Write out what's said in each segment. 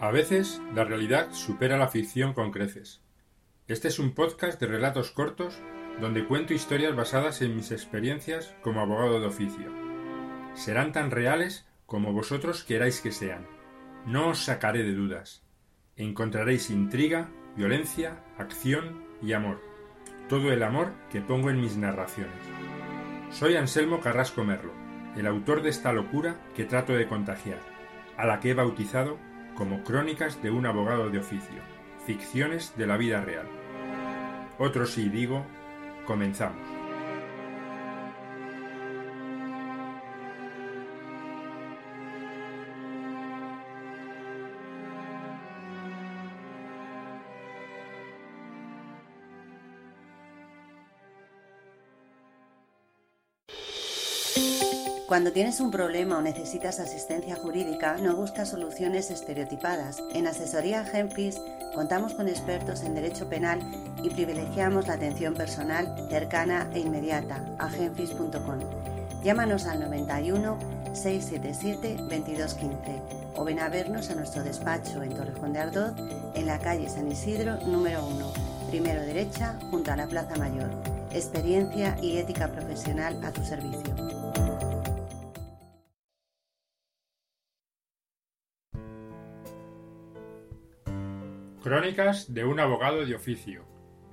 A veces la realidad supera la ficción con creces. Este es un podcast de relatos cortos donde cuento historias basadas en mis experiencias como abogado de oficio. Serán tan reales como vosotros queráis que sean. No os sacaré de dudas. Encontraréis intriga, violencia, acción y amor. Todo el amor que pongo en mis narraciones. Soy Anselmo Carrasco Merlo, el autor de esta locura que trato de contagiar, a la que he bautizado como Crónicas de un abogado de oficio, ficciones de la vida real. Otro sí digo, comenzamos. Cuando tienes un problema o necesitas asistencia jurídica, no buscas soluciones estereotipadas. En Asesoría Genfis contamos con expertos en derecho penal y privilegiamos la atención personal cercana e inmediata a genfis.com. Llámanos al 91 677 2215 o ven a vernos a nuestro despacho en Torrejón de Ardoz, en la calle San Isidro número 1, primero derecha, junto a la Plaza Mayor. Experiencia y ética profesional a tu servicio. Crónicas de un abogado de oficio.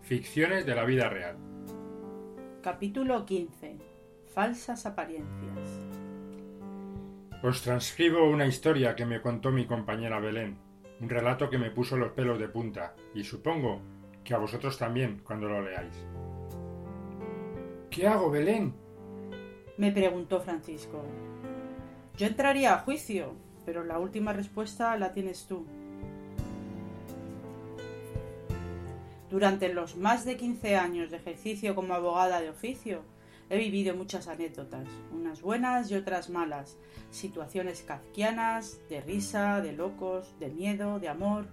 Ficciones de la vida real. Capítulo 15. Falsas apariencias. Os transcribo una historia que me contó mi compañera Belén, un relato que me puso los pelos de punta, y supongo que a vosotros también cuando lo leáis. ¿Qué hago, Belén? Me preguntó Francisco. Yo entraría a juicio, pero la última respuesta la tienes tú. Durante los más de 15 años de ejercicio como abogada de oficio, he vivido muchas anécdotas, unas buenas y otras malas, situaciones kafkianas, de risa, de locos, de miedo, de amor,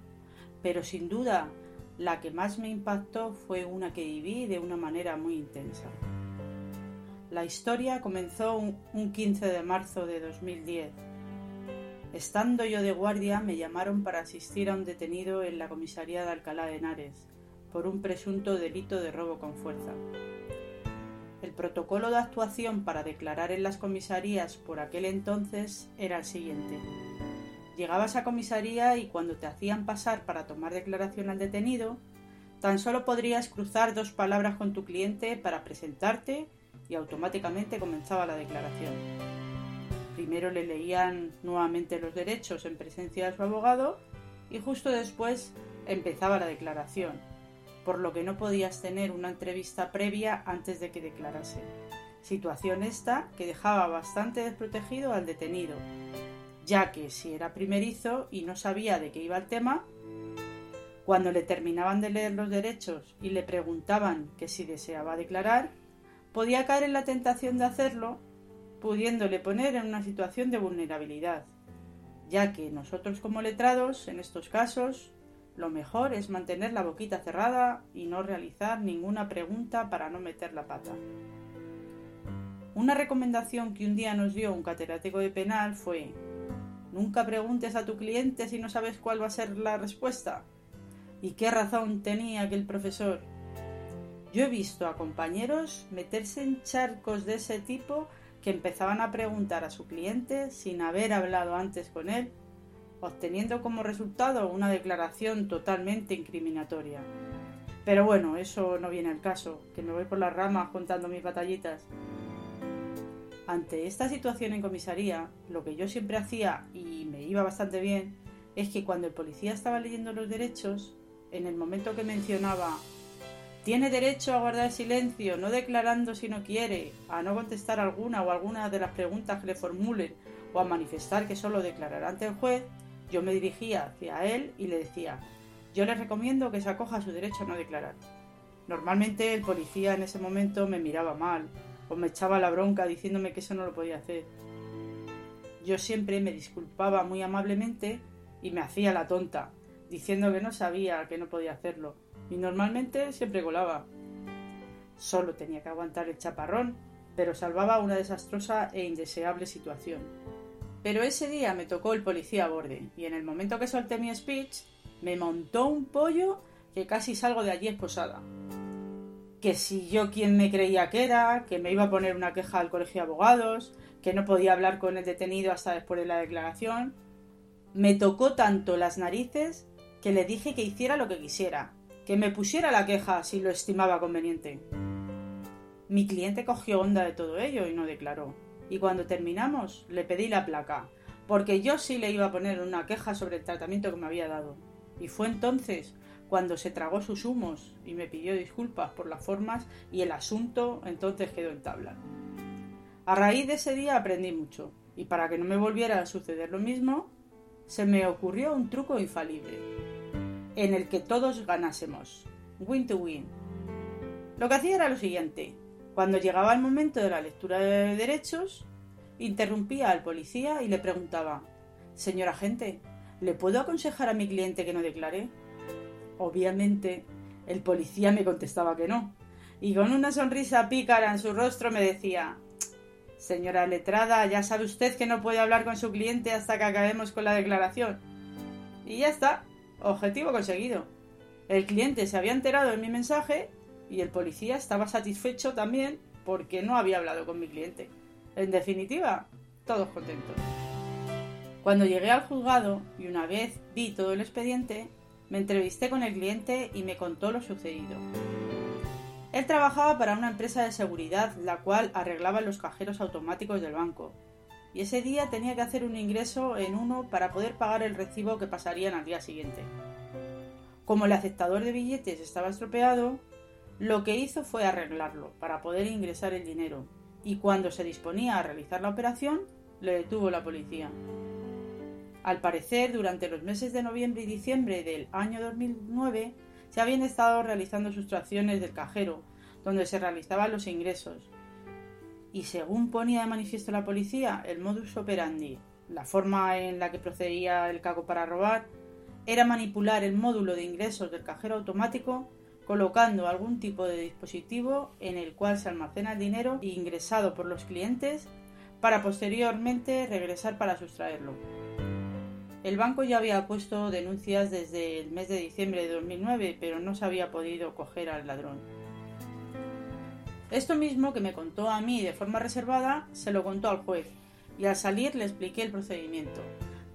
pero sin duda la que más me impactó fue una que viví de una manera muy intensa. La historia comenzó un 15 de marzo de 2010. Estando yo de guardia, me llamaron para asistir a un detenido en la comisaría de Alcalá de Henares por un presunto delito de robo con fuerza. El protocolo de actuación para declarar en las comisarías por aquel entonces era el siguiente. Llegabas a comisaría y cuando te hacían pasar para tomar declaración al detenido, tan solo podrías cruzar dos palabras con tu cliente para presentarte y automáticamente comenzaba la declaración. Primero le leían nuevamente los derechos en presencia de su abogado y justo después empezaba la declaración, por lo que no podías tener una entrevista previa antes de que declarase. Situación esta que dejaba bastante desprotegido al detenido, ya que si era primerizo y no sabía de qué iba el tema, cuando le terminaban de leer los derechos y le preguntaban que si deseaba declarar, podía caer en la tentación de hacerlo, pudiéndole poner en una situación de vulnerabilidad, ya que nosotros como letrados, en estos casos, lo mejor es mantener la boquita cerrada y no realizar ninguna pregunta para no meter la pata. Una recomendación que un día nos dio un catedrático de penal fue Nunca preguntes a tu cliente si no sabes cuál va a ser la respuesta. ¿Y qué razón tenía aquel profesor? Yo he visto a compañeros meterse en charcos de ese tipo que empezaban a preguntar a su cliente sin haber hablado antes con él obteniendo como resultado una declaración totalmente incriminatoria. Pero bueno, eso no viene al caso, que me voy por las ramas contando mis batallitas. Ante esta situación en comisaría, lo que yo siempre hacía y me iba bastante bien es que cuando el policía estaba leyendo los derechos, en el momento que mencionaba tiene derecho a guardar silencio, no declarando si no quiere, a no contestar alguna o alguna de las preguntas que le formulen o a manifestar que solo declarará ante el juez, yo me dirigía hacia él y le decía, yo le recomiendo que se acoja a su derecho a no declarar. Normalmente el policía en ese momento me miraba mal o me echaba la bronca diciéndome que eso no lo podía hacer. Yo siempre me disculpaba muy amablemente y me hacía la tonta, diciendo que no sabía que no podía hacerlo, y normalmente siempre colaba. Solo tenía que aguantar el chaparrón, pero salvaba una desastrosa e indeseable situación. Pero ese día me tocó el policía a borde y en el momento que solté mi speech me montó un pollo que casi salgo de allí esposada. Que si yo quien me creía que era, que me iba a poner una queja al colegio de abogados, que no podía hablar con el detenido hasta después de la declaración. Me tocó tanto las narices que le dije que hiciera lo que quisiera, que me pusiera la queja si lo estimaba conveniente. Mi cliente cogió onda de todo ello y no declaró. Y cuando terminamos le pedí la placa, porque yo sí le iba a poner una queja sobre el tratamiento que me había dado. Y fue entonces cuando se tragó sus humos y me pidió disculpas por las formas y el asunto entonces quedó en tabla. A raíz de ese día aprendí mucho y para que no me volviera a suceder lo mismo, se me ocurrió un truco infalible en el que todos ganásemos. Win to win. Lo que hacía era lo siguiente. Cuando llegaba el momento de la lectura de derechos, interrumpía al policía y le preguntaba Señor agente, ¿le puedo aconsejar a mi cliente que no declare? Obviamente, el policía me contestaba que no, y con una sonrisa pícara en su rostro me decía Señora letrada, ya sabe usted que no puede hablar con su cliente hasta que acabemos con la declaración. Y ya está, objetivo conseguido. El cliente se había enterado de mi mensaje y el policía estaba satisfecho también porque no había hablado con mi cliente. En definitiva, todos contentos. Cuando llegué al juzgado y una vez vi todo el expediente, me entrevisté con el cliente y me contó lo sucedido. Él trabajaba para una empresa de seguridad la cual arreglaba los cajeros automáticos del banco, y ese día tenía que hacer un ingreso en uno para poder pagar el recibo que pasarían al día siguiente. Como el aceptador de billetes estaba estropeado, lo que hizo fue arreglarlo para poder ingresar el dinero y cuando se disponía a realizar la operación le detuvo la policía. Al parecer, durante los meses de noviembre y diciembre del año 2009 se habían estado realizando sustracciones del cajero, donde se realizaban los ingresos. Y según ponía de manifiesto la policía, el modus operandi, la forma en la que procedía el caco para robar, era manipular el módulo de ingresos del cajero automático colocando algún tipo de dispositivo en el cual se almacena el dinero ingresado por los clientes para posteriormente regresar para sustraerlo. El banco ya había puesto denuncias desde el mes de diciembre de 2009, pero no se había podido coger al ladrón. Esto mismo que me contó a mí de forma reservada, se lo contó al juez, y al salir le expliqué el procedimiento,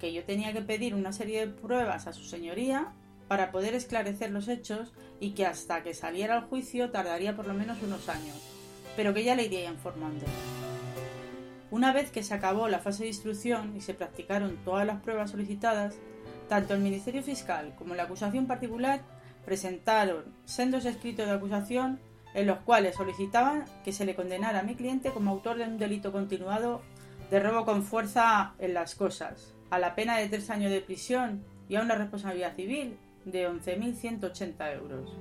que yo tenía que pedir una serie de pruebas a su señoría para poder esclarecer los hechos y que hasta que saliera al juicio tardaría por lo menos unos años, pero que ya le iría informando. Una vez que se acabó la fase de instrucción y se practicaron todas las pruebas solicitadas, tanto el Ministerio Fiscal como la acusación particular presentaron sendos escritos de acusación en los cuales solicitaban que se le condenara a mi cliente como autor de un delito continuado de robo con fuerza en las cosas, a la pena de tres años de prisión y a una responsabilidad civil de 11.180 euros.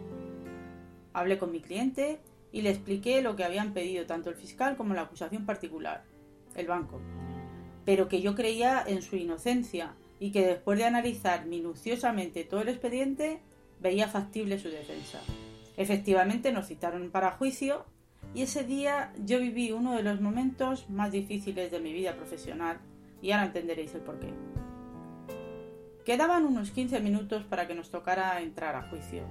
Hablé con mi cliente y le expliqué lo que habían pedido tanto el fiscal como la acusación particular, el banco, pero que yo creía en su inocencia y que después de analizar minuciosamente todo el expediente veía factible su defensa. Efectivamente nos citaron para juicio y ese día yo viví uno de los momentos más difíciles de mi vida profesional y ahora entenderéis el porqué. Quedaban unos 15 minutos para que nos tocara entrar a juicio.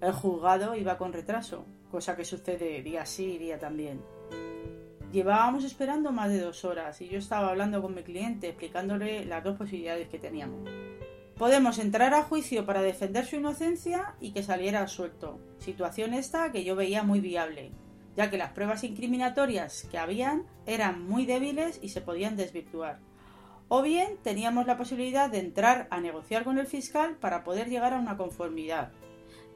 El juzgado iba con retraso, cosa que sucede día sí y día también. Llevábamos esperando más de dos horas y yo estaba hablando con mi cliente explicándole las dos posibilidades que teníamos. Podemos entrar a juicio para defender su inocencia y que saliera suelto, situación esta que yo veía muy viable, ya que las pruebas incriminatorias que habían eran muy débiles y se podían desvirtuar o bien teníamos la posibilidad de entrar a negociar con el fiscal para poder llegar a una conformidad,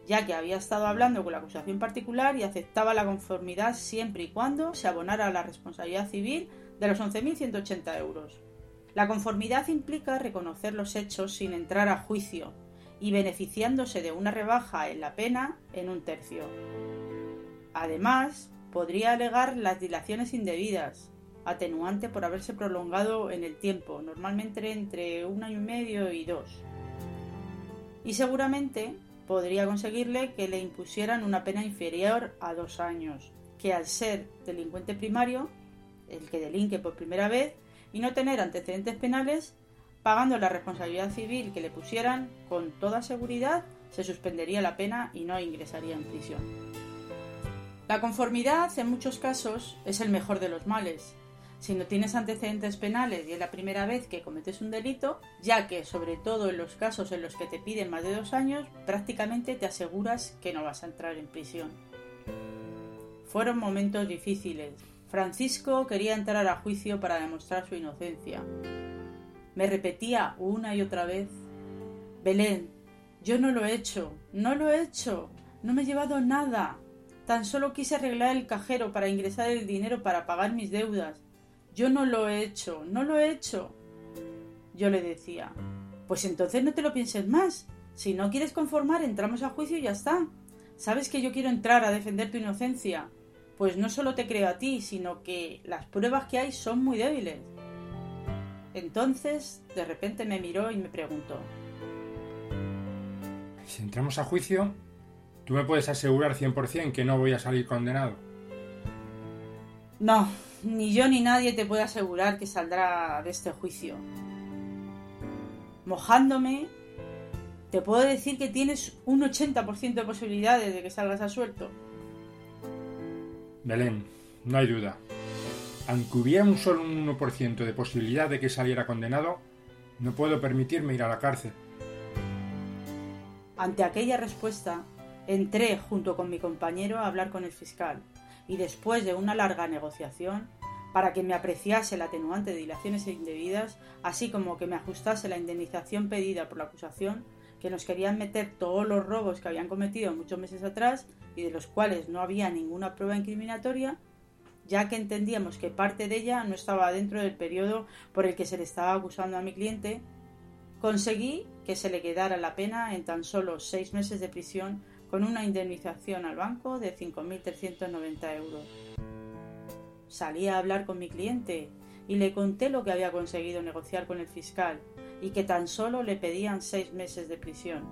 ya que había estado hablando con la acusación particular y aceptaba la conformidad siempre y cuando se abonara la responsabilidad civil de los 11.180 euros. La conformidad implica reconocer los hechos sin entrar a juicio y beneficiándose de una rebaja en la pena en un tercio. Además, podría alegar las dilaciones indebidas, atenuante por haberse prolongado en el tiempo, normalmente entre un año y medio y dos. Y seguramente podría conseguirle que le impusieran una pena inferior a dos años, que al ser delincuente primario, el que delinque por primera vez, y no tener antecedentes penales, pagando la responsabilidad civil que le pusieran, con toda seguridad se suspendería la pena y no ingresaría en prisión. La conformidad en muchos casos es el mejor de los males. Si no tienes antecedentes penales y es la primera vez que cometes un delito, ya que sobre todo en los casos en los que te piden más de dos años, prácticamente te aseguras que no vas a entrar en prisión. Fueron momentos difíciles. Francisco quería entrar a juicio para demostrar su inocencia. Me repetía una y otra vez, Belén, yo no lo he hecho, no lo he hecho, no me he llevado nada. Tan solo quise arreglar el cajero para ingresar el dinero para pagar mis deudas. Yo no lo he hecho, no lo he hecho. Yo le decía, pues entonces no te lo pienses más. Si no quieres conformar, entramos a juicio y ya está. Sabes que yo quiero entrar a defender tu inocencia. Pues no solo te creo a ti, sino que las pruebas que hay son muy débiles. Entonces, de repente me miró y me preguntó, si entramos a juicio, ¿tú me puedes asegurar 100% que no voy a salir condenado? No, ni yo ni nadie te puede asegurar que saldrá de este juicio. Mojándome, te puedo decir que tienes un 80% de posibilidades de que salgas a suelto. Belén, no hay duda. Aunque hubiera un solo 1% de posibilidad de que saliera condenado, no puedo permitirme ir a la cárcel. Ante aquella respuesta, entré junto con mi compañero a hablar con el fiscal y después de una larga negociación, para que me apreciase el atenuante de dilaciones indebidas, así como que me ajustase la indemnización pedida por la acusación, que nos querían meter todos los robos que habían cometido muchos meses atrás y de los cuales no había ninguna prueba incriminatoria, ya que entendíamos que parte de ella no estaba dentro del periodo por el que se le estaba acusando a mi cliente Conseguí que se le quedara la pena en tan solo seis meses de prisión con una indemnización al banco de 5.390 euros. Salí a hablar con mi cliente y le conté lo que había conseguido negociar con el fiscal y que tan solo le pedían seis meses de prisión.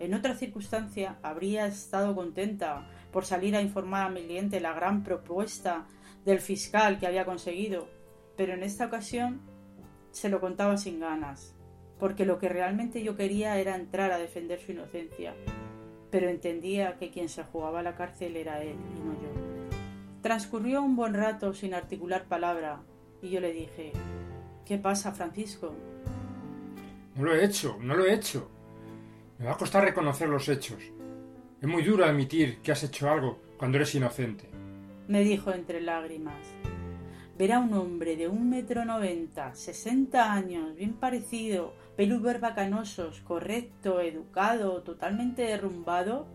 En otra circunstancia habría estado contenta por salir a informar a mi cliente la gran propuesta del fiscal que había conseguido, pero en esta ocasión se lo contaba sin ganas porque lo que realmente yo quería era entrar a defender su inocencia, pero entendía que quien se jugaba a la cárcel era él y no yo. Transcurrió un buen rato sin articular palabra y yo le dije, ¿qué pasa, Francisco? No lo he hecho, no lo he hecho. Me va a costar reconocer los hechos. Es muy duro admitir que has hecho algo cuando eres inocente. Me dijo entre lágrimas ver a un hombre de un metro noventa, sesenta años, bien parecido, pelos barbacanosos, correcto, educado, totalmente derrumbado,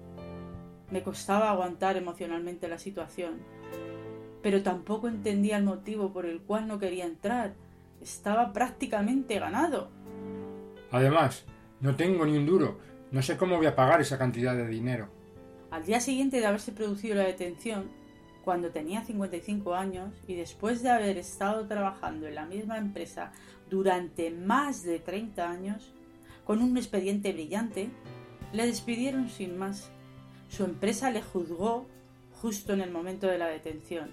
me costaba aguantar emocionalmente la situación. Pero tampoco entendía el motivo por el cual no quería entrar. Estaba prácticamente ganado. Además, no tengo ni un duro. No sé cómo voy a pagar esa cantidad de dinero. Al día siguiente de haberse producido la detención, cuando tenía 55 años y después de haber estado trabajando en la misma empresa durante más de 30 años, con un expediente brillante, le despidieron sin más. Su empresa le juzgó justo en el momento de la detención.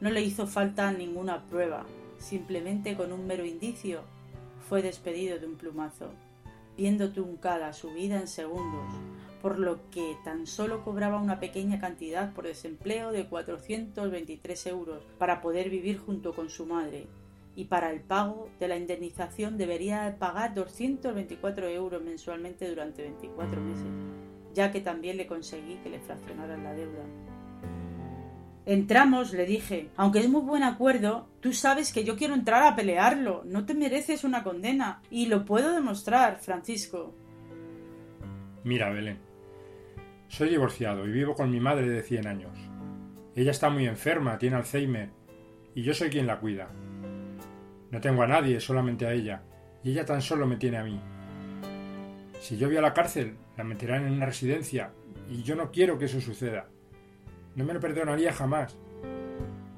No le hizo falta ninguna prueba, simplemente con un mero indicio fue despedido de un plumazo, viendo truncada su vida en segundos, por lo que tan solo cobraba una pequeña cantidad por desempleo de 423 euros para poder vivir junto con su madre, y para el pago de la indemnización debería pagar 224 euros mensualmente durante 24 meses, ya que también le conseguí que le fraccionaran la deuda. Entramos, le dije. Aunque es muy buen acuerdo, tú sabes que yo quiero entrar a pelearlo. No te mereces una condena. Y lo puedo demostrar, Francisco. Mira, Belén, soy divorciado y vivo con mi madre de 100 años. Ella está muy enferma, tiene Alzheimer, y yo soy quien la cuida. No tengo a nadie, solamente a ella, y ella tan solo me tiene a mí. Si yo voy a la cárcel, la meterán en una residencia, y yo no quiero que eso suceda. No me lo perdonaría jamás.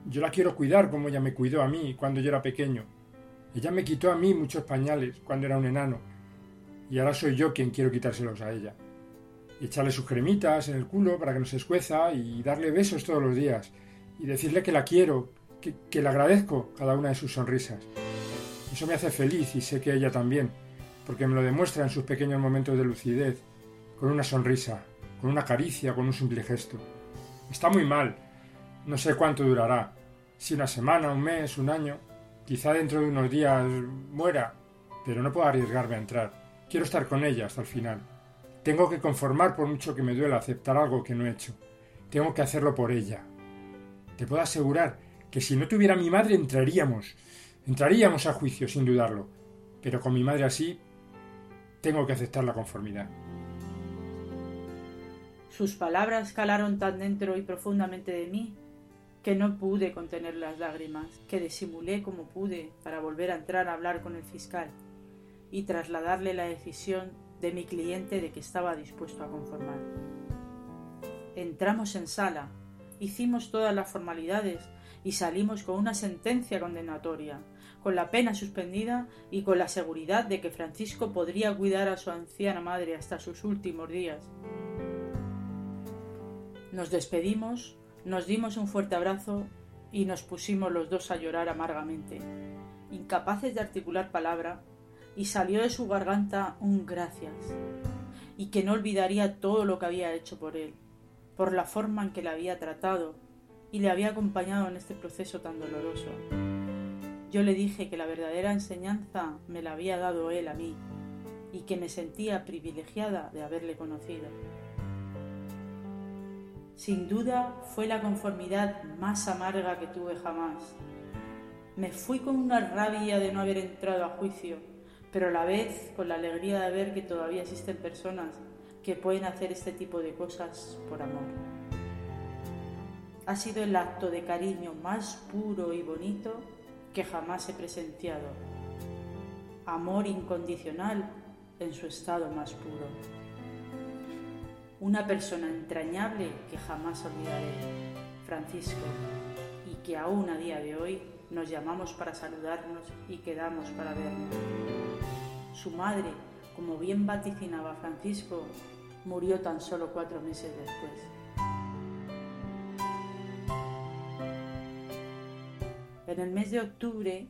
Yo la quiero cuidar como ella me cuidó a mí cuando yo era pequeño. Ella me quitó a mí muchos pañales cuando era un enano, y ahora soy yo quien quiero quitárselos a ella echarle sus cremitas en el culo para que no se escueza y darle besos todos los días y decirle que la quiero, que, le agradezco cada una de sus sonrisas. Eso me hace feliz y sé que ella también, porque me lo demuestra en sus pequeños momentos de lucidez, con una sonrisa, con una caricia, con un simple gesto. Está muy mal. No sé cuánto durará. Si una semana, un mes, un año. Quizá dentro de unos días muera, pero no puedo arriesgarme a entrar. Quiero estar con ella hasta el final. Tengo que conformar por mucho que me duela aceptar algo que no he hecho. Tengo que hacerlo por ella. Te puedo asegurar que si no tuviera mi madre entraríamos. Entraríamos a juicio, sin dudarlo. Pero con mi madre así, tengo que aceptar la conformidad. Sus palabras calaron tan dentro y profundamente de mí que no pude contener las lágrimas, que disimulé como pude para volver a entrar a hablar con el fiscal y trasladarle la decisión de mi cliente de que estaba dispuesto a conformar. Entramos en sala, hicimos todas las formalidades y salimos con una sentencia condenatoria, con la pena suspendida y con la seguridad de que Francisco podría cuidar a su anciana madre hasta sus últimos días. Nos despedimos nos dimos un fuerte abrazo y nos pusimos los dos a llorar amargamente, incapaces de articular palabra, y salió de su garganta un gracias, y que no olvidaría todo lo que había hecho por él, por la forma en que le había tratado y le había acompañado en este proceso tan doloroso. Yo le dije que la verdadera enseñanza me la había dado él a mí, y que me sentía privilegiada de haberle conocido. Sin duda fue la conformidad más amarga que tuve jamás. Me fui con una rabia de no haber entrado a juicio, pero a la vez con la alegría de ver que todavía existen personas que pueden hacer este tipo de cosas por amor. Ha sido el acto de cariño más puro y bonito que jamás he presenciado. Amor incondicional en su estado más puro una persona entrañable que jamás olvidaré, Francisco, y que aún a día de hoy nos llamamos para saludarnos y quedamos para vernos. Su madre, como bien vaticinaba Francisco, murió tan solo cuatro meses después. En el mes de octubre,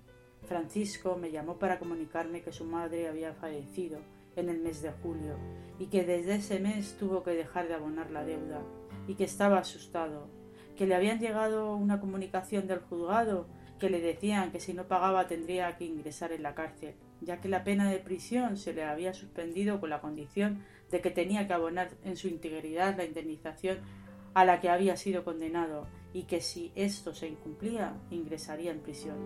Francisco me llamó para comunicarme que su madre había fallecido en el mes de julio y que desde ese mes tuvo que dejar de abonar la deuda y que estaba asustado, que le habían llegado una comunicación del juzgado que le decían que si no pagaba tendría que ingresar en la cárcel, ya que la pena de prisión se le había suspendido con la condición de que tenía que abonar en su integridad la indemnización a la que había sido condenado y que si esto se incumplía ingresaría en prisión.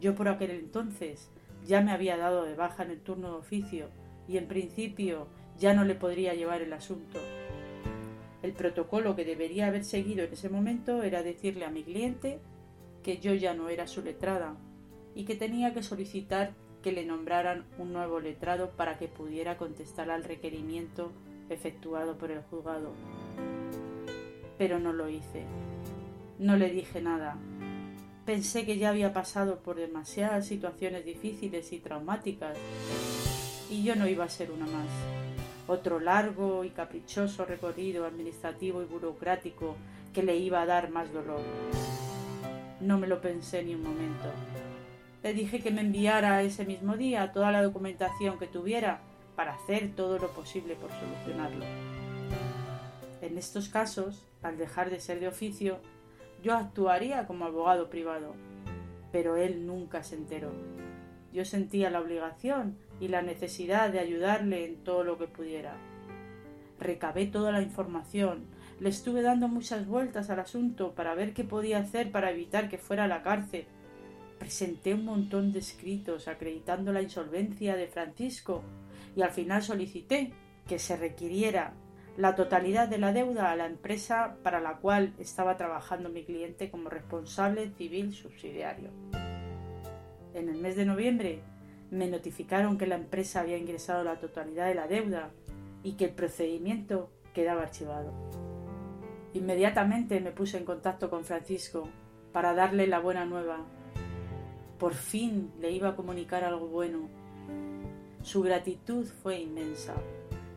Yo por aquel entonces ya me había dado de baja en el turno de oficio y en principio ya no le podría llevar el asunto. El protocolo que debería haber seguido en ese momento era decirle a mi cliente que yo ya no era su letrada y que tenía que solicitar que le nombraran un nuevo letrado para que pudiera contestar al requerimiento efectuado por el juzgado. Pero no lo hice. No le dije nada, Pensé que ya había pasado por demasiadas situaciones difíciles y traumáticas y yo no iba a ser una más. Otro largo y caprichoso recorrido administrativo y burocrático que le iba a dar más dolor. No me lo pensé ni un momento. Le dije que me enviara ese mismo día toda la documentación que tuviera para hacer todo lo posible por solucionarlo. En estos casos, al dejar de ser de oficio, yo actuaría como abogado privado, pero él nunca se enteró. Yo sentía la obligación y la necesidad de ayudarle en todo lo que pudiera. Recabé toda la información, le estuve dando muchas vueltas al asunto para ver qué podía hacer para evitar que fuera a la cárcel. Presenté un montón de escritos acreditando la insolvencia de Francisco y al final solicité que se requiriera la totalidad de la deuda a la empresa para la cual estaba trabajando mi cliente como responsable civil subsidiario. En el mes de noviembre me notificaron que la empresa había ingresado la totalidad de la deuda y que el procedimiento quedaba archivado. Inmediatamente me puse en contacto con Francisco para darle la buena nueva. Por fin le iba a comunicar algo bueno. Su gratitud fue inmensa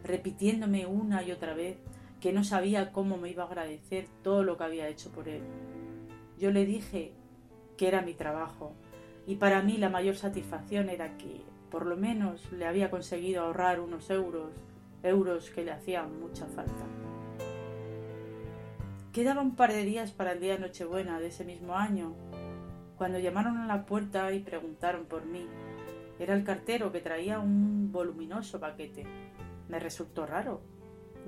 repitiéndome una y otra vez que no sabía cómo me iba a agradecer todo lo que había hecho por él. Yo le dije que era mi trabajo y para mí la mayor satisfacción era que por lo menos le había conseguido ahorrar unos euros, euros que le hacían mucha falta. Quedaba un par de días para el día de Nochebuena de ese mismo año, cuando llamaron a la puerta y preguntaron por mí. Era el cartero que traía un voluminoso paquete. Me resultó raro,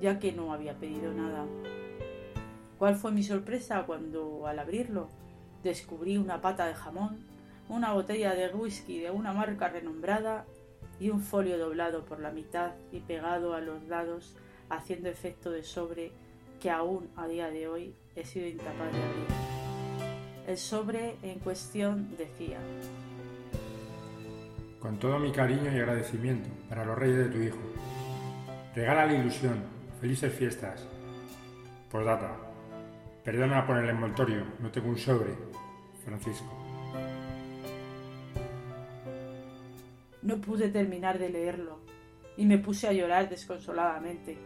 ya que no había pedido nada. ¿Cuál fue mi sorpresa cuando, al abrirlo, descubrí una pata de jamón una botella de whisky de una marca renombrada y un folio doblado por la mitad y pegado a los lados haciendo efecto de sobre que aún a día de hoy he sido incapaz de abrir. El sobre en cuestión decía Con todo mi cariño y agradecimiento para los reyes de tu hijo. Regala la ilusión. Felices fiestas. Postdata. Perdona por el envoltorio, no tengo un sobre. Francisco. No pude terminar de leerlo y me puse a llorar desconsoladamente.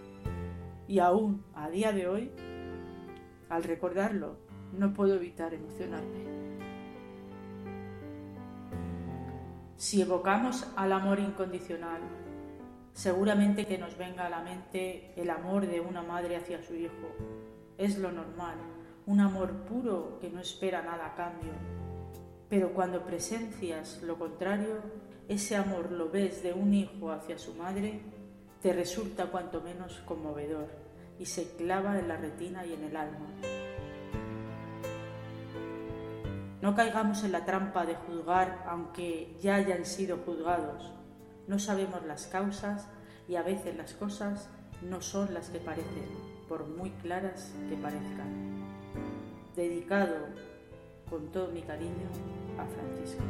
Y aún, a día de hoy, al recordarlo, no puedo evitar emocionarme. Si evocamos al amor incondicional, seguramente que nos venga a la mente el amor de una madre hacia su hijo. Es lo normal, un amor puro que no espera nada a cambio. Pero cuando presencias lo contrario, ese amor lo ves de un hijo hacia su madre, te resulta cuanto menos conmovedor y se clava en la retina y en el alma. No caigamos en la trampa de juzgar aunque ya hayan sido juzgados. No sabemos las causas y a veces las cosas no son las que parecen, por muy claras que parezcan. Dedicado con todo mi cariño a Francisco.